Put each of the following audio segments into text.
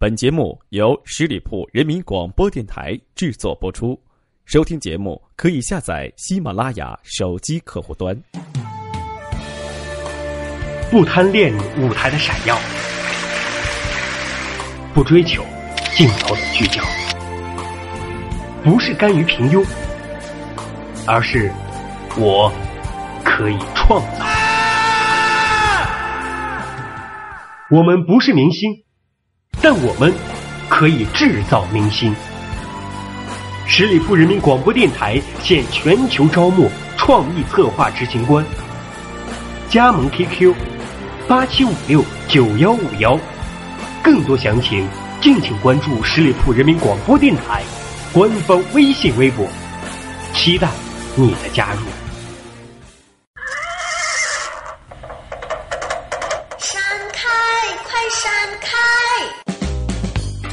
本节目由十里铺人民广播电台制作播出。收听节目可以下载喜马拉雅手机客户端。不贪恋舞台的闪耀，不追求镜头的聚焦，不是甘于平庸，而是我可以创造。我们不是明星，但我们可以制造明星。十里铺人民广播电台现全球招募创意策划执行官，加盟 QQ 八七五六九幺五幺，更多详情敬请关注十里铺人民广播电台官方微信微博，期待你的加入。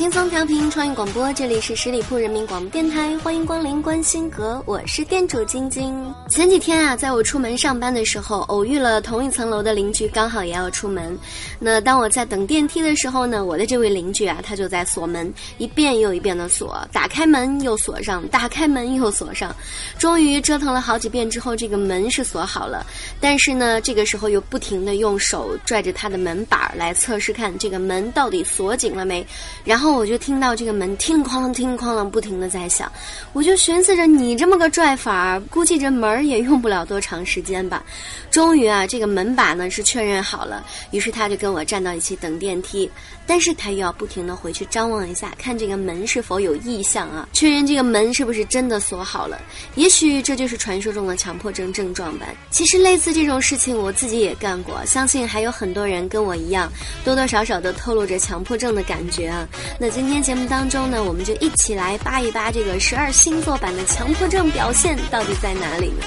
轻松调频创意广播，这里是十里铺人民广播电台，欢迎光临关心阁，我是店主晶晶。前几天啊，在我出门上班的时候，偶遇了同一层楼的邻居，刚好也要出门。那当我在等电梯的时候呢，我的这位邻居啊，他就在锁门，一遍又一遍的锁，打开门又锁上，打开门又锁上，终于折腾了好几遍之后，这个门是锁好了。但是呢，这个时候又不停的用手拽着他的门板来测试看这个门到底锁紧了没，然后我就听到这个门听哐啷听哐啷不停的在响，我就寻思着你这么个拽法儿，估计这门儿也用不了多长时间吧。终于啊，这个门把呢是确认好了，于是他就跟我站到一起等电梯，但是他又要不停的回去张望一下，看这个门是否有异象啊，确认这个门是不是真的锁好了。也许这就是传说中的强迫症症状吧。其实类似这种事情我自己也干过，相信还有很多人跟我一样，多多少少都透露着强迫症的感觉啊。那今天节目当中呢，我们就一起来扒一扒这个十二星座版的强迫症表现到底在哪里呢？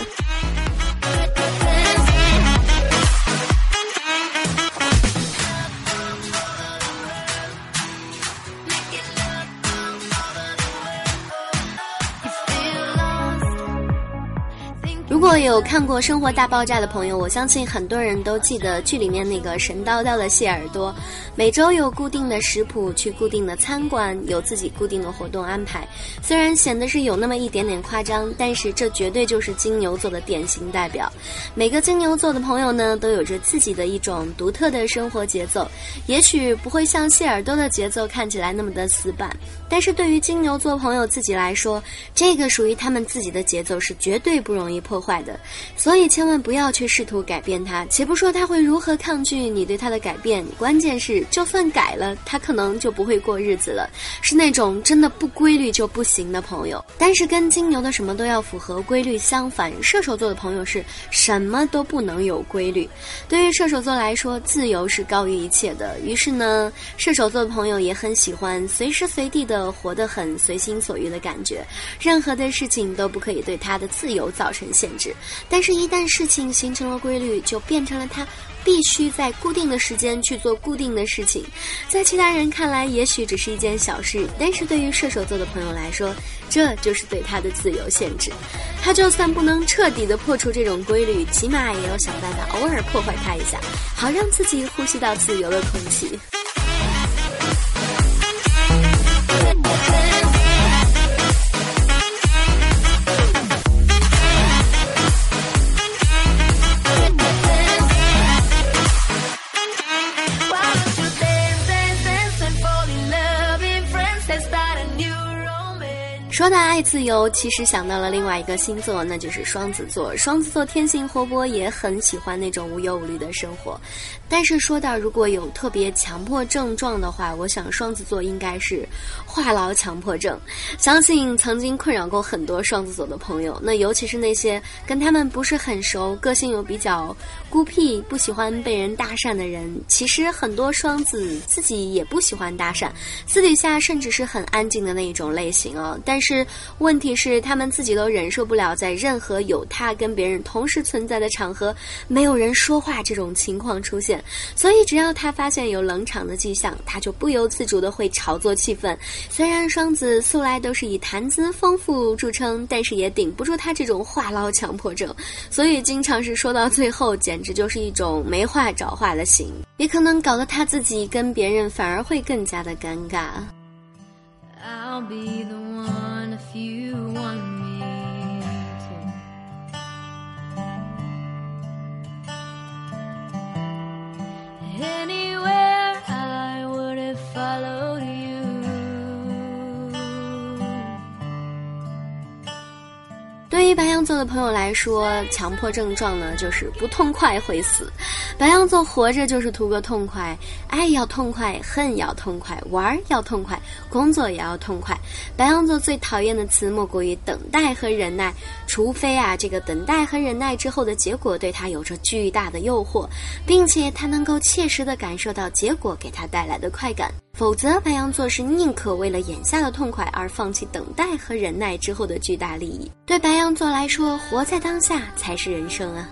果有看过《生活大爆炸》的朋友，我相信很多人都记得剧里面那个神叨叨的谢耳朵，每周有固定的食谱，去固定的餐馆，有自己固定的活动安排。虽然显得是有那么一点点夸张，但是这绝对就是金牛座的典型代表。每个金牛座的朋友呢，都有着自己的一种独特的生活节奏，也许不会像谢耳朵的节奏看起来那么的死板，但是对于金牛座朋友自己来说，这个属于他们自己的节奏是绝对不容易破坏的，所以千万不要去试图改变他。且不说他会如何抗拒你对他的改变，关键是就算改了，他可能就不会过日子了，是那种真的不规律就不行的朋友。但是跟金牛的什么都要符合规律相反，射手座的朋友是什么都不能有规律。对于射手座来说，自由是高于一切的。于是呢，射手座的朋友也很喜欢随时随地的活得很随心所欲的感觉，任何的事情都不可以对他的自由造成限制。但是，一旦事情形成了规律，就变成了他必须在固定的时间去做固定的事情。在其他人看来，也许只是一件小事，但是对于射手座的朋友来说，这就是对他的自由限制。他就算不能彻底的破除这种规律，起码也要想办法偶尔破坏它一下，好让自己呼吸到自由的空气。说到爱自由，其实想到了另外一个星座，那就是双子座。双子座天性活泼，也很喜欢那种无忧无虑的生活。但是说到如果有特别强迫症状的话，我想双子座应该是话痨强迫症。相信曾经困扰过很多双子座的朋友，那尤其是那些跟他们不是很熟、个性又比较孤僻、不喜欢被人搭讪的人。其实很多双子自己也不喜欢搭讪，私底下甚至是很安静的那一种类型哦。但是问题是，他们自己都忍受不了在任何有他跟别人同时存在的场合，没有人说话这种情况出现。所以，只要他发现有冷场的迹象，他就不由自主的会炒作气氛。虽然双子素来都是以谈资丰富著称，但是也顶不住他这种话唠强迫症，所以经常是说到最后，简直就是一种没话找话的型，也可能搞得他自己跟别人反而会更加的尴尬。I'll be the one if you want me to. Anywhere I would have followed you. 对于白羊座的朋友来说，强迫症状呢，就是不痛快会死。白羊座活着就是图个痛快，爱要痛快，恨要痛快，玩儿要痛快，工作也要痛快。白羊座最讨厌的词莫过于等待和忍耐，除非啊，这个等待和忍耐之后的结果对他有着巨大的诱惑，并且他能够切实的感受到结果给他带来的快感。否则，白羊座是宁可为了眼下的痛快而放弃等待和忍耐之后的巨大利益。对白羊座来说，活在当下才是人生啊！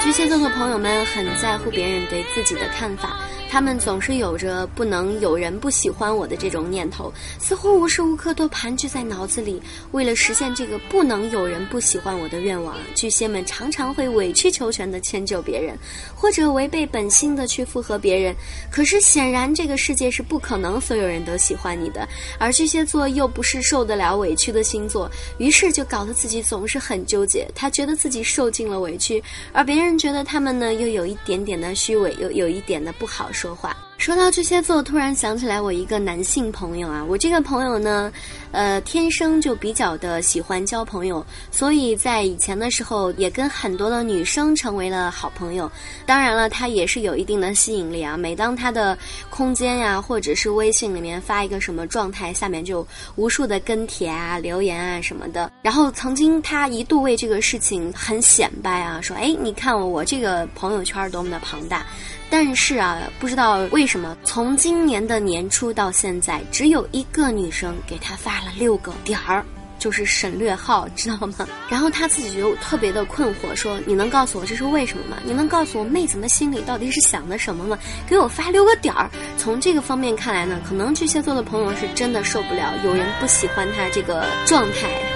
巨蟹座的朋友们很在乎别人对自己的看法，他们总是有着不能有人不喜欢我的这种念头，似乎无时无刻都盘踞在脑子里。为了实现这个不能有人不喜欢我的愿望，巨蟹们常常会委曲求全地迁就别人，或者违背本心的去附和别人。可是显然这个世界是不可能所有人都喜欢你的，而巨蟹座又不是受得了委屈的星座，于是就搞得自己总是很纠结。他觉得自己受尽了委屈，而别人觉得他们呢又有一点点的虚伪，又有一点的不好受说话。说到巨蟹座，突然想起来我一个男性朋友啊，我这个朋友呢，呃，天生就比较的喜欢交朋友，所以在以前的时候也跟很多的女生成为了好朋友。当然了，他也是有一定的吸引力啊。每当他的空间呀、或者是微信里面发一个什么状态，下面就无数的跟帖啊、留言啊什么的。然后曾经他一度为这个事情很显摆啊，说：“哎，你看我这个朋友圈多么的庞大。”但是啊，不知道为什什么，从今年的年初到现在，只有一个女生给他发了六个点儿，就是省略号，知道吗？然后他自己就特别的困惑，说：“你能告诉我这是为什么吗？你能告诉我妹子们心里到底是想的什么吗？给我发六个点儿。”从这个方面看来呢，可能巨蟹座的朋友是真的受不了有人不喜欢他这个状态。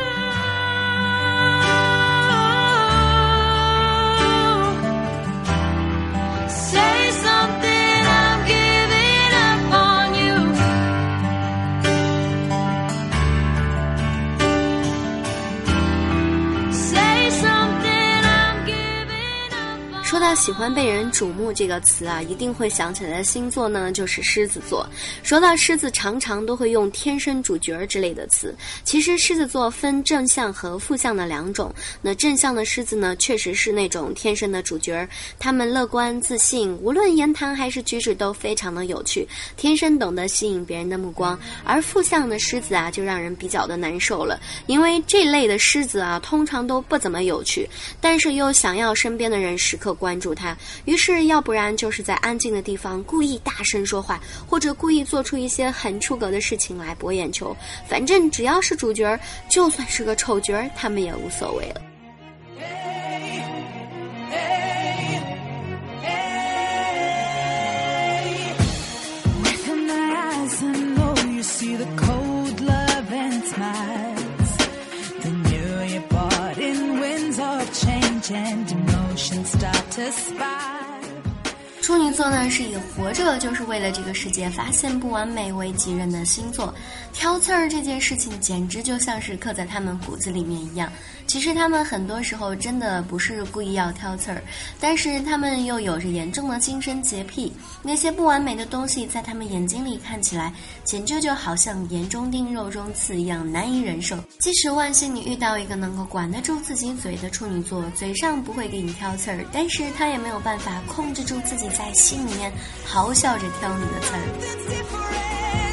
喜欢被人瞩目这个词啊，一定会想起来的星座呢，就是狮子座。说到狮子，常常都会用“天生主角”之类的词。其实狮子座分正向和负向的两种。那正向的狮子呢，确实是那种天生的主角，他们乐观自信，无论言谈还是举止都非常的有趣，天生懂得吸引别人的目光。而负向的狮子啊，就让人比较的难受了，因为这类的狮子啊，通常都不怎么有趣，但是又想要身边的人时刻关注他，于是要不然就是在安静的地方故意大声说话，或者故意做出一些很出格的事情来博眼球。反正只要是主角，就算是个丑角，他们也无所谓了。处女座呢是以活着就是为了这个世界发现不完美为己任的星座，挑刺儿这件事情简直就像是刻在他们骨子里面一样。其实他们很多时候真的不是故意要挑刺儿，但是他们又有着严重的精神洁癖。那些不完美的东西在他们眼睛里看起来，简直就好像眼中钉、肉中刺一样难以忍受。即使万幸你遇到一个能够管得住自己嘴的处女座，嘴上不会给你挑刺儿，但是他也没有办法控制住自己在心里面咆哮着挑你的刺儿。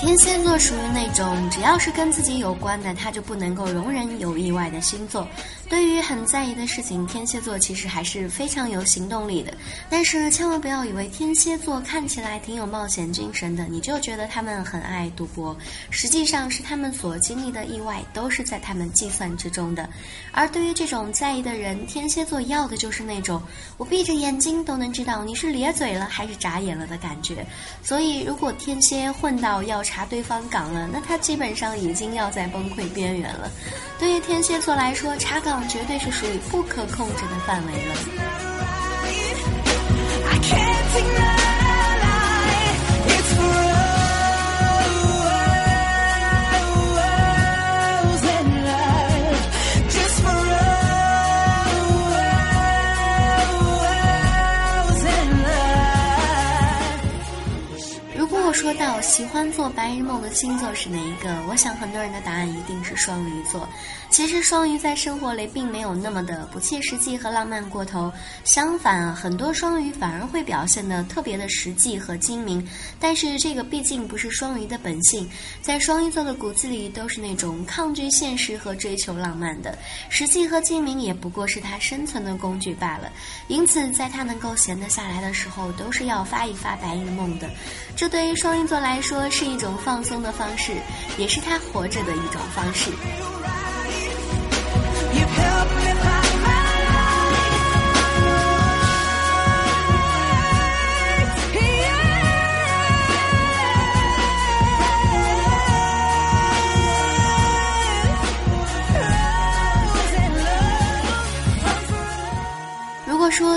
天蝎座属于那种只要是跟自己有关的，他就不能够容忍有意外的星座。对于很在意的事情，天蝎座其实还是非常有行动力的。但是千万不要以为天蝎座看起来挺有冒险精神的，你就觉得他们很爱赌博。实际上是他们所经历的意外都是在他们计算之中的。而对于这种在意的人，天蝎座要的就是那种我闭着眼睛都能知道你是咧嘴了还是眨眼了的感觉。所以，如果天蝎混到要查对方岗了，那他基本上已经要在崩溃边缘了。对于天蝎座来说，查岗绝对是属于不可控制的范围了。说到喜欢做白日梦的星座是哪一个，我想很多人的答案一定是双鱼座。其实双鱼在生活里并没有那么的不切实际和浪漫过头，相反啊，很多双鱼反而会表现得特别的实际和精明。但是这个毕竟不是双鱼的本性，在双鱼座的骨子里都是那种抗拒现实和追求浪漫的，实际和精明也不过是他生存的工具罢了。因此，在他能够闲得下来的时候，都是要发一发白日梦的。这对于双双鱼座来说是一种放松的方式，也是他活着的一种方式。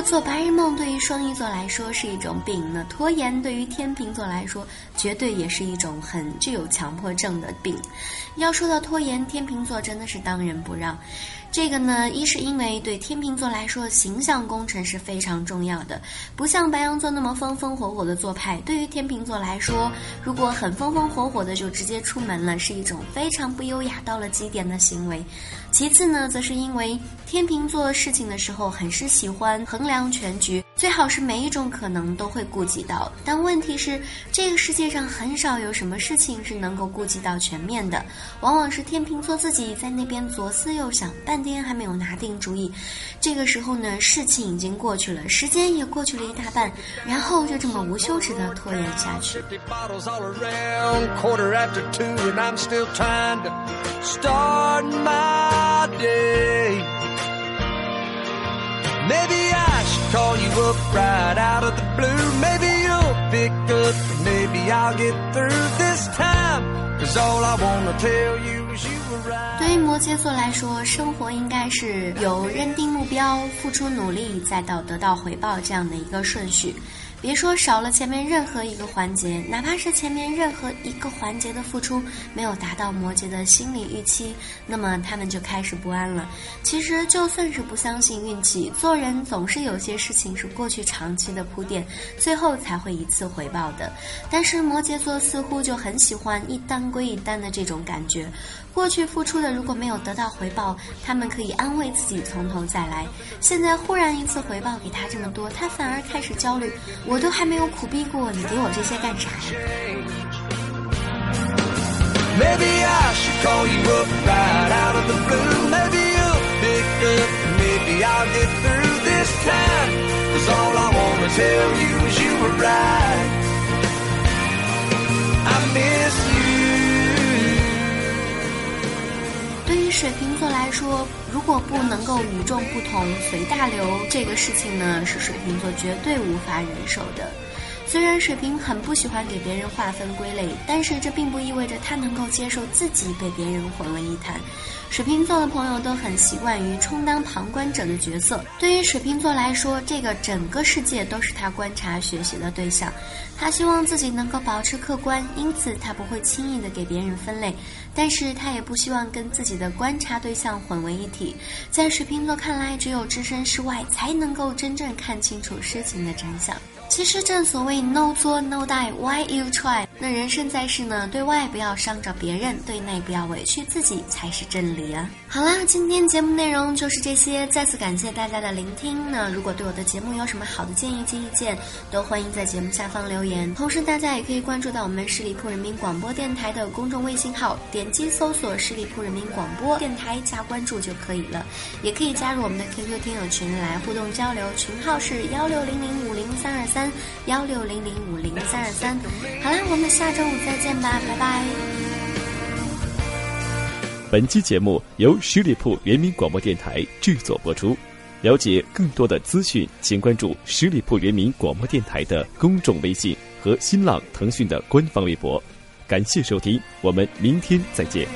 做白日梦对于双鱼座来说是一种病，那拖延对于天秤座来说绝对也是一种很具有强迫症的病。要说到拖延，天秤座真的是当仁不让。这个呢，一是因为对天秤座来说，形象工程是非常重要的，不像白羊座那么风风火火的做派。对于天秤座来说，如果很风风火火的就直接出门了，是一种非常不优雅到了极点的行为。其次呢，则是因为天秤座事情的时候很是喜欢衡量全局，最好是每一种可能都会顾及到。但问题是，这个世界上很少有什么事情是能够顾及到全面的，往往是天秤座自己在那边左思右想，半天还没有拿定主意。这个时候呢，事情已经过去了，时间也过去了一大半，然后就这么无休止的拖延下去。Maybe I should call you up right out of the blue. Maybe you'll pick up, maybe I'll get through this time. Cause all I wanna tell you 对于摩羯座来说，生活应该是有认定目标、付出努力，再到得到回报这样的一个顺序。别说少了前面任何一个环节，哪怕是前面任何一个环节的付出没有达到摩羯的心理预期，那么他们就开始不安了。其实就算是不相信运气，做人总是有些事情是过去长期的铺垫，最后才会一次回报的。但是摩羯座似乎就很喜欢一单归一单的这种感觉。过去付出的如果没有得到回报，他们可以安慰自己从头再来。现在忽然一次回报给他这么多，他反而开始焦虑。我都还没有苦逼过，你给我这些干啥呀？水瓶座来说，如果不能够与众不同、随大流，这个事情呢，是水瓶座绝对无法忍受的。虽然水瓶很不喜欢给别人划分归类，但是这并不意味着他能够接受自己被别人混为一谈。水瓶座的朋友都很习惯于充当旁观者的角色。对于水瓶座来说，这个整个世界都是他观察学习的对象。他希望自己能够保持客观，因此他不会轻易的给别人分类，但是他也不希望跟自己的观察对象混为一体。在水瓶座看来，只有置身事外，才能够真正看清楚事情的真相。其实正所谓 no 作 no die，why you try？那人生在世呢，对外不要伤着别人，对内不要委屈自己，才是真理啊！好啦，今天节目内容就是这些，再次感谢大家的聆听。那如果对我的节目有什么好的建议及意见，都欢迎在节目下方留言。同时，大家也可以关注到我们十里铺人民广播电台的公众微信号，点击搜索“十里铺人民广播电台”加关注就可以了。也可以加入我们的 QQ 听友群来互动交流，群号是幺六零零五零三二三三。幺六零零五零三二三，好啦，我们下周五再见吧，拜拜。本期节目由十里铺人民广播电台制作播出。了解更多的资讯，请关注十里铺人民广播电台的公众微信和新浪、腾讯的官方微博。感谢收听，我们明天再见。